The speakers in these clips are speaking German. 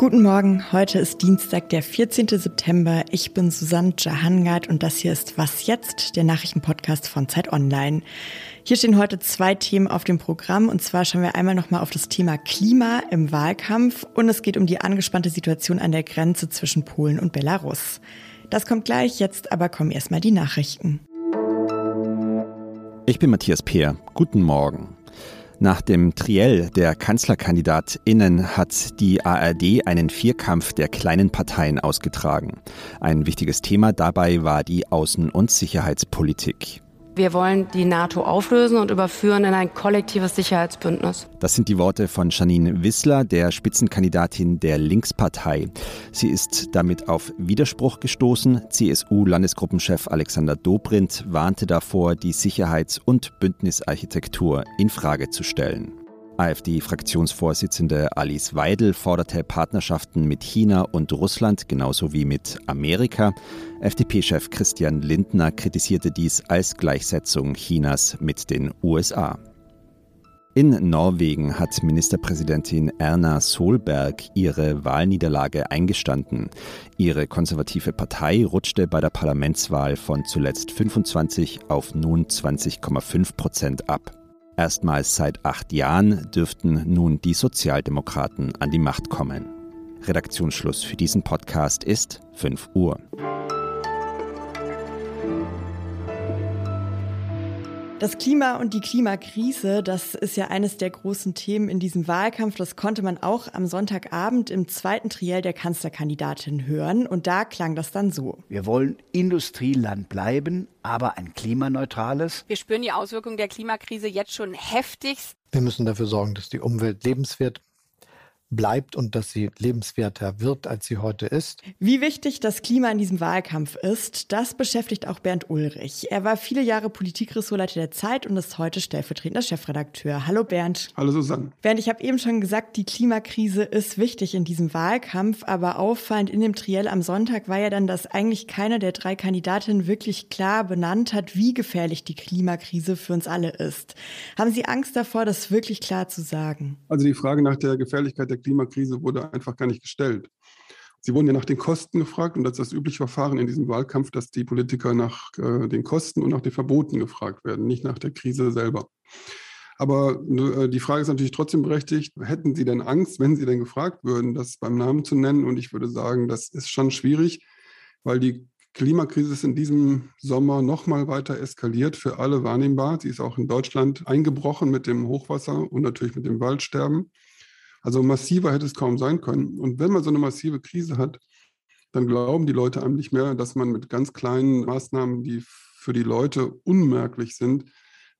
Guten Morgen, heute ist Dienstag, der 14. September. Ich bin Susanne Jahangard und das hier ist Was jetzt, der Nachrichtenpodcast von Zeit Online. Hier stehen heute zwei Themen auf dem Programm und zwar schauen wir einmal nochmal auf das Thema Klima im Wahlkampf und es geht um die angespannte Situation an der Grenze zwischen Polen und Belarus. Das kommt gleich, jetzt aber kommen erstmal die Nachrichten. Ich bin Matthias Peer. Guten Morgen. Nach dem Triell der KanzlerkandidatInnen hat die ARD einen Vierkampf der kleinen Parteien ausgetragen. Ein wichtiges Thema dabei war die Außen- und Sicherheitspolitik. Wir wollen die NATO auflösen und überführen in ein kollektives Sicherheitsbündnis. Das sind die Worte von Janine Wissler, der Spitzenkandidatin der Linkspartei. Sie ist damit auf Widerspruch gestoßen. CSU-Landesgruppenchef Alexander Dobrindt warnte davor, die Sicherheits- und Bündnisarchitektur in Frage zu stellen. AfD-Fraktionsvorsitzende Alice Weidel forderte Partnerschaften mit China und Russland genauso wie mit Amerika. FDP-Chef Christian Lindner kritisierte dies als Gleichsetzung Chinas mit den USA. In Norwegen hat Ministerpräsidentin Erna Solberg ihre Wahlniederlage eingestanden. Ihre konservative Partei rutschte bei der Parlamentswahl von zuletzt 25 auf nun 20,5 Prozent ab. Erstmals seit acht Jahren dürften nun die Sozialdemokraten an die Macht kommen. Redaktionsschluss für diesen Podcast ist 5 Uhr. Das Klima und die Klimakrise, das ist ja eines der großen Themen in diesem Wahlkampf. Das konnte man auch am Sonntagabend im zweiten Triell der Kanzlerkandidatin hören. Und da klang das dann so. Wir wollen Industrieland bleiben, aber ein klimaneutrales. Wir spüren die Auswirkungen der Klimakrise jetzt schon heftigst. Wir müssen dafür sorgen, dass die Umwelt lebenswert bleibt und dass sie lebenswerter wird, als sie heute ist. Wie wichtig das Klima in diesem Wahlkampf ist, das beschäftigt auch Bernd Ulrich. Er war viele Jahre Politikressortleiter der Zeit und ist heute stellvertretender Chefredakteur. Hallo Bernd. Hallo Susanne. Bernd, ich habe eben schon gesagt, die Klimakrise ist wichtig in diesem Wahlkampf, aber auffallend in dem Triell am Sonntag war ja dann, dass eigentlich keine der drei Kandidatinnen wirklich klar benannt hat, wie gefährlich die Klimakrise für uns alle ist. Haben Sie Angst davor, das wirklich klar zu sagen? Also die Frage nach der Gefährlichkeit der Klimakrise wurde einfach gar nicht gestellt. Sie wurden ja nach den Kosten gefragt und das ist das übliche Verfahren in diesem Wahlkampf, dass die Politiker nach äh, den Kosten und nach den Verboten gefragt werden, nicht nach der Krise selber. Aber äh, die Frage ist natürlich trotzdem berechtigt, hätten Sie denn Angst, wenn Sie denn gefragt würden, das beim Namen zu nennen? Und ich würde sagen, das ist schon schwierig, weil die Klimakrise ist in diesem Sommer noch mal weiter eskaliert, für alle wahrnehmbar. Sie ist auch in Deutschland eingebrochen mit dem Hochwasser und natürlich mit dem Waldsterben. Also massiver hätte es kaum sein können. Und wenn man so eine massive Krise hat, dann glauben die Leute einem nicht mehr, dass man mit ganz kleinen Maßnahmen, die für die Leute unmerklich sind,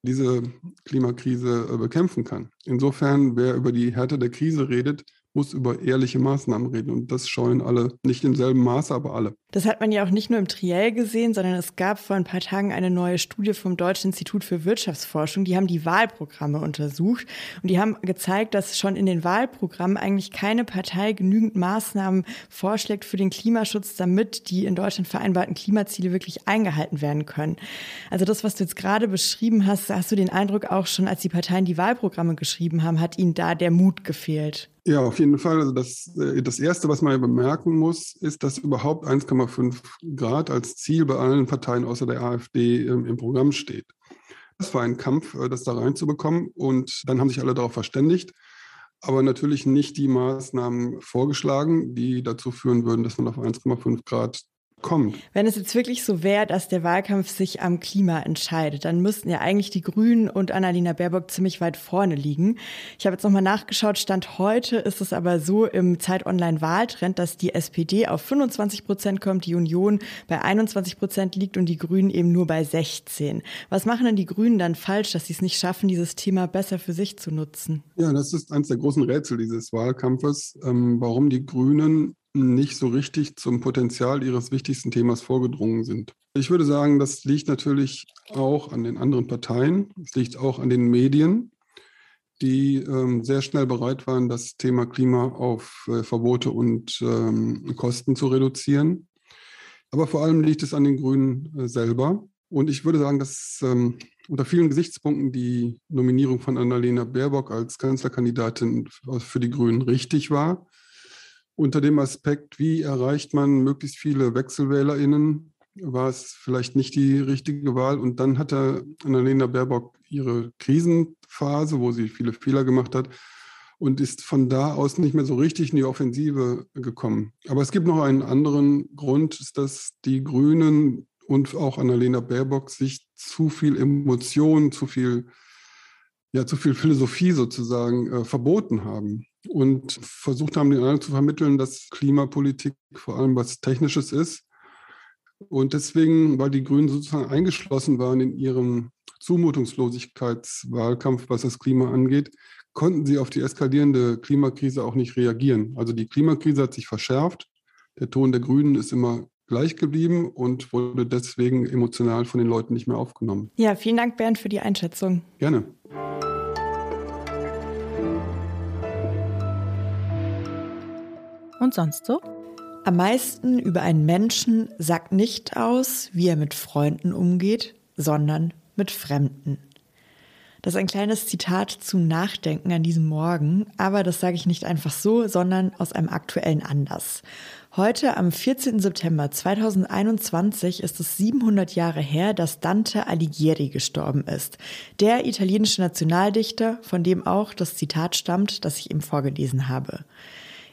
diese Klimakrise äh, bekämpfen kann. Insofern, wer über die Härte der Krise redet, muss über ehrliche Maßnahmen reden. Und das scheuen alle, nicht im selben Maße, aber alle. Das hat man ja auch nicht nur im Triell gesehen, sondern es gab vor ein paar Tagen eine neue Studie vom Deutschen Institut für Wirtschaftsforschung. Die haben die Wahlprogramme untersucht und die haben gezeigt, dass schon in den Wahlprogrammen eigentlich keine Partei genügend Maßnahmen vorschlägt für den Klimaschutz, damit die in Deutschland vereinbarten Klimaziele wirklich eingehalten werden können. Also das, was du jetzt gerade beschrieben hast, hast du den Eindruck auch schon, als die Parteien die Wahlprogramme geschrieben haben, hat ihnen da der Mut gefehlt? Ja, auf jeden Fall. Also das, äh, das Erste, was man bemerken muss, ist, dass überhaupt 1,5 Grad als Ziel bei allen Parteien außer der AfD im, im Programm steht. Das war ein Kampf, äh, das da reinzubekommen. Und dann haben sich alle darauf verständigt, aber natürlich nicht die Maßnahmen vorgeschlagen, die dazu führen würden, dass man auf 1,5 Grad kommt. Wenn es jetzt wirklich so wäre, dass der Wahlkampf sich am Klima entscheidet, dann müssten ja eigentlich die Grünen und Annalena Baerbock ziemlich weit vorne liegen. Ich habe jetzt nochmal nachgeschaut, Stand heute ist es aber so im Zeit-Online-Wahltrend, dass die SPD auf 25 Prozent kommt, die Union bei 21 Prozent liegt und die Grünen eben nur bei 16. Was machen denn die Grünen dann falsch, dass sie es nicht schaffen, dieses Thema besser für sich zu nutzen? Ja, das ist eines der großen Rätsel dieses Wahlkampfes, ähm, warum die Grünen nicht so richtig zum Potenzial ihres wichtigsten Themas vorgedrungen sind. Ich würde sagen, das liegt natürlich auch an den anderen Parteien. Es liegt auch an den Medien, die ähm, sehr schnell bereit waren, das Thema Klima auf äh, Verbote und ähm, Kosten zu reduzieren. Aber vor allem liegt es an den Grünen äh, selber. Und ich würde sagen, dass ähm, unter vielen Gesichtspunkten die Nominierung von Annalena Baerbock als Kanzlerkandidatin für die Grünen richtig war. Unter dem Aspekt, wie erreicht man möglichst viele WechselwählerInnen, war es vielleicht nicht die richtige Wahl. Und dann hatte Annalena Baerbock ihre Krisenphase, wo sie viele Fehler gemacht hat und ist von da aus nicht mehr so richtig in die Offensive gekommen. Aber es gibt noch einen anderen Grund, dass die Grünen und auch Annalena Baerbock sich zu viel Emotion, zu viel, ja, zu viel Philosophie sozusagen äh, verboten haben und versucht haben, den anderen zu vermitteln, dass Klimapolitik vor allem was Technisches ist. Und deswegen, weil die Grünen sozusagen eingeschlossen waren in ihrem Zumutungslosigkeitswahlkampf, was das Klima angeht, konnten sie auf die eskalierende Klimakrise auch nicht reagieren. Also die Klimakrise hat sich verschärft. Der Ton der Grünen ist immer gleich geblieben und wurde deswegen emotional von den Leuten nicht mehr aufgenommen. Ja, vielen Dank, Bernd, für die Einschätzung. Gerne. Und sonst so? Am meisten über einen Menschen sagt nicht aus, wie er mit Freunden umgeht, sondern mit Fremden. Das ist ein kleines Zitat zum Nachdenken an diesem Morgen, aber das sage ich nicht einfach so, sondern aus einem aktuellen Anlass. Heute, am 14. September 2021, ist es 700 Jahre her, dass Dante Alighieri gestorben ist. Der italienische Nationaldichter, von dem auch das Zitat stammt, das ich ihm vorgelesen habe.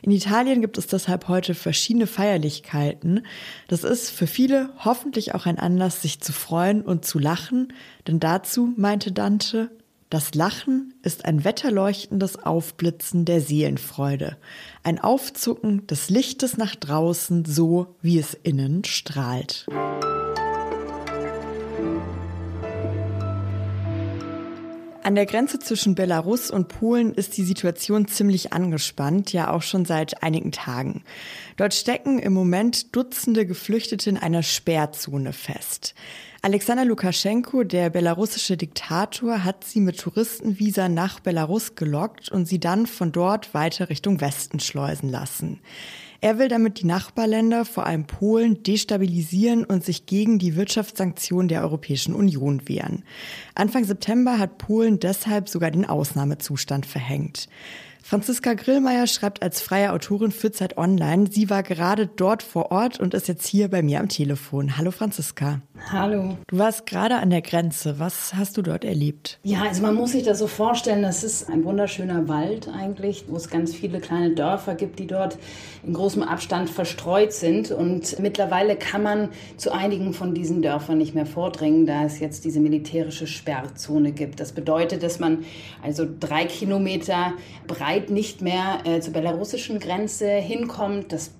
In Italien gibt es deshalb heute verschiedene Feierlichkeiten. Das ist für viele hoffentlich auch ein Anlass, sich zu freuen und zu lachen, denn dazu, meinte Dante, das Lachen ist ein wetterleuchtendes Aufblitzen der Seelenfreude, ein Aufzucken des Lichtes nach draußen, so wie es innen strahlt. An der Grenze zwischen Belarus und Polen ist die Situation ziemlich angespannt, ja auch schon seit einigen Tagen. Dort stecken im Moment Dutzende Geflüchtete in einer Sperrzone fest. Alexander Lukaschenko, der belarussische Diktator, hat sie mit Touristenvisa nach Belarus gelockt und sie dann von dort weiter Richtung Westen schleusen lassen. Er will damit die Nachbarländer, vor allem Polen, destabilisieren und sich gegen die Wirtschaftssanktionen der Europäischen Union wehren. Anfang September hat Polen deshalb sogar den Ausnahmezustand verhängt. Franziska Grillmeier schreibt als freie Autorin für Zeit Online. Sie war gerade dort vor Ort und ist jetzt hier bei mir am Telefon. Hallo Franziska. Hallo. Du warst gerade an der Grenze. Was hast du dort erlebt? Ja, also man muss sich das so vorstellen, das ist ein wunderschöner Wald eigentlich, wo es ganz viele kleine Dörfer gibt, die dort in großem Abstand verstreut sind. Und mittlerweile kann man zu einigen von diesen Dörfern nicht mehr vordringen, da es jetzt diese militärische Sperrzone gibt. Das bedeutet, dass man also drei Kilometer breit weit nicht mehr äh, zur belarussischen Grenze hinkommt. Das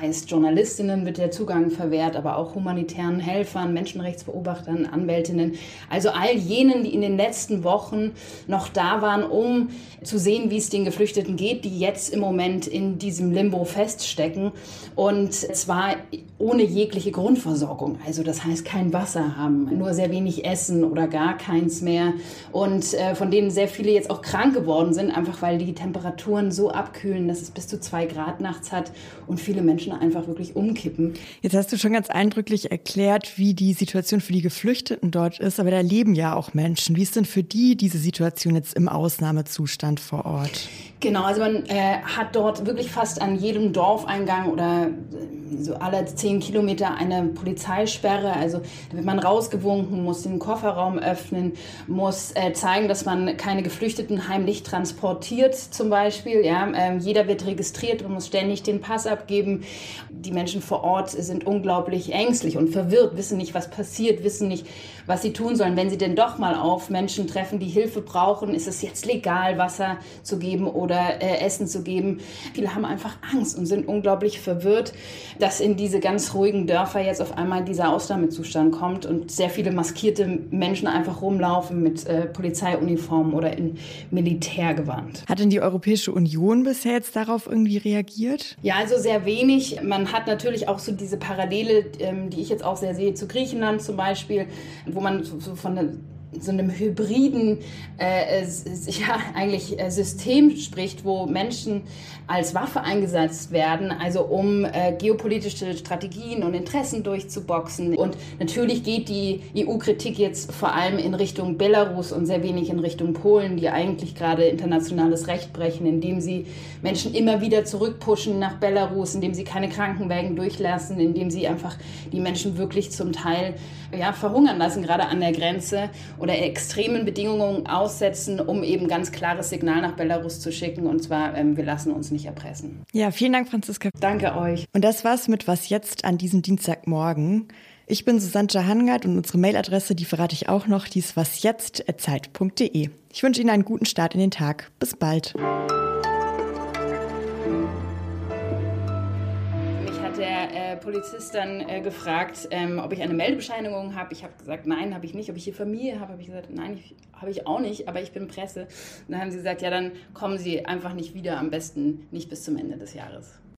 heißt, Journalistinnen wird der Zugang verwehrt, aber auch humanitären Helfern, Menschenrechtsbeobachtern, Anwältinnen. Also all jenen, die in den letzten Wochen noch da waren, um zu sehen, wie es den Geflüchteten geht, die jetzt im Moment in diesem Limbo feststecken. Und zwar ohne jegliche Grundversorgung. Also das heißt, kein Wasser haben, nur sehr wenig Essen oder gar keins mehr. Und äh, von denen sehr viele jetzt auch krank geworden sind, einfach weil die Temperaturen so abkühlen, dass es bis zu zwei Grad nachts hat und viele Menschen einfach wirklich umkippen. Jetzt hast du schon ganz eindrücklich erklärt, wie die Situation für die Geflüchteten dort ist, aber da leben ja auch Menschen. Wie ist denn für die diese Situation jetzt im Ausnahmezustand vor Ort? Genau, also man äh, hat dort wirklich fast an jedem Dorfeingang oder äh, so alle zehn Kilometer eine Polizeisperre. Also da wird man rausgewunken, muss den Kofferraum öffnen, muss äh, zeigen, dass man keine Geflüchteten heimlich transportiert zum Beispiel. Ja, ähm, jeder wird registriert und muss ständig den Pass abgeben. Die Menschen vor Ort sind unglaublich ängstlich und verwirrt, wissen nicht, was passiert, wissen nicht, was sie tun sollen. Wenn sie denn doch mal auf Menschen treffen, die Hilfe brauchen, ist es jetzt legal, Wasser zu geben oder äh, Essen zu geben. Viele haben einfach Angst und sind unglaublich verwirrt dass in diese ganz ruhigen Dörfer jetzt auf einmal dieser Ausnahmezustand kommt und sehr viele maskierte Menschen einfach rumlaufen mit äh, Polizeiuniformen oder in Militärgewand. Hat denn die Europäische Union bisher jetzt darauf irgendwie reagiert? Ja, also sehr wenig. Man hat natürlich auch so diese Parallele, ähm, die ich jetzt auch sehr sehe, zu Griechenland zum Beispiel, wo man so von der so einem hybriden äh, ja, eigentlich äh, System spricht, wo Menschen als Waffe eingesetzt werden, also um äh, geopolitische Strategien und Interessen durchzuboxen. Und natürlich geht die EU-Kritik jetzt vor allem in Richtung Belarus und sehr wenig in Richtung Polen, die eigentlich gerade internationales Recht brechen, indem sie Menschen immer wieder zurückpushen nach Belarus, indem sie keine Krankenwägen durchlassen, indem sie einfach die Menschen wirklich zum Teil ja, verhungern lassen, gerade an der Grenze oder extremen Bedingungen aussetzen, um eben ganz klares Signal nach Belarus zu schicken. Und zwar, ähm, wir lassen uns nicht erpressen. Ja, vielen Dank, Franziska. Danke euch. Und das war's mit Was jetzt an diesem Dienstagmorgen. Ich bin Susanne Jahangard und unsere Mailadresse, die verrate ich auch noch, die ist wasjetzt.zeit.de. Ich wünsche Ihnen einen guten Start in den Tag. Bis bald. Polizist dann äh, gefragt, ähm, ob ich eine Meldebescheinigung habe. Ich habe gesagt, nein, habe ich nicht. Ob ich hier Familie habe, habe ich gesagt, nein, habe ich auch nicht, aber ich bin Presse. Und dann haben sie gesagt, ja, dann kommen Sie einfach nicht wieder, am besten nicht bis zum Ende des Jahres.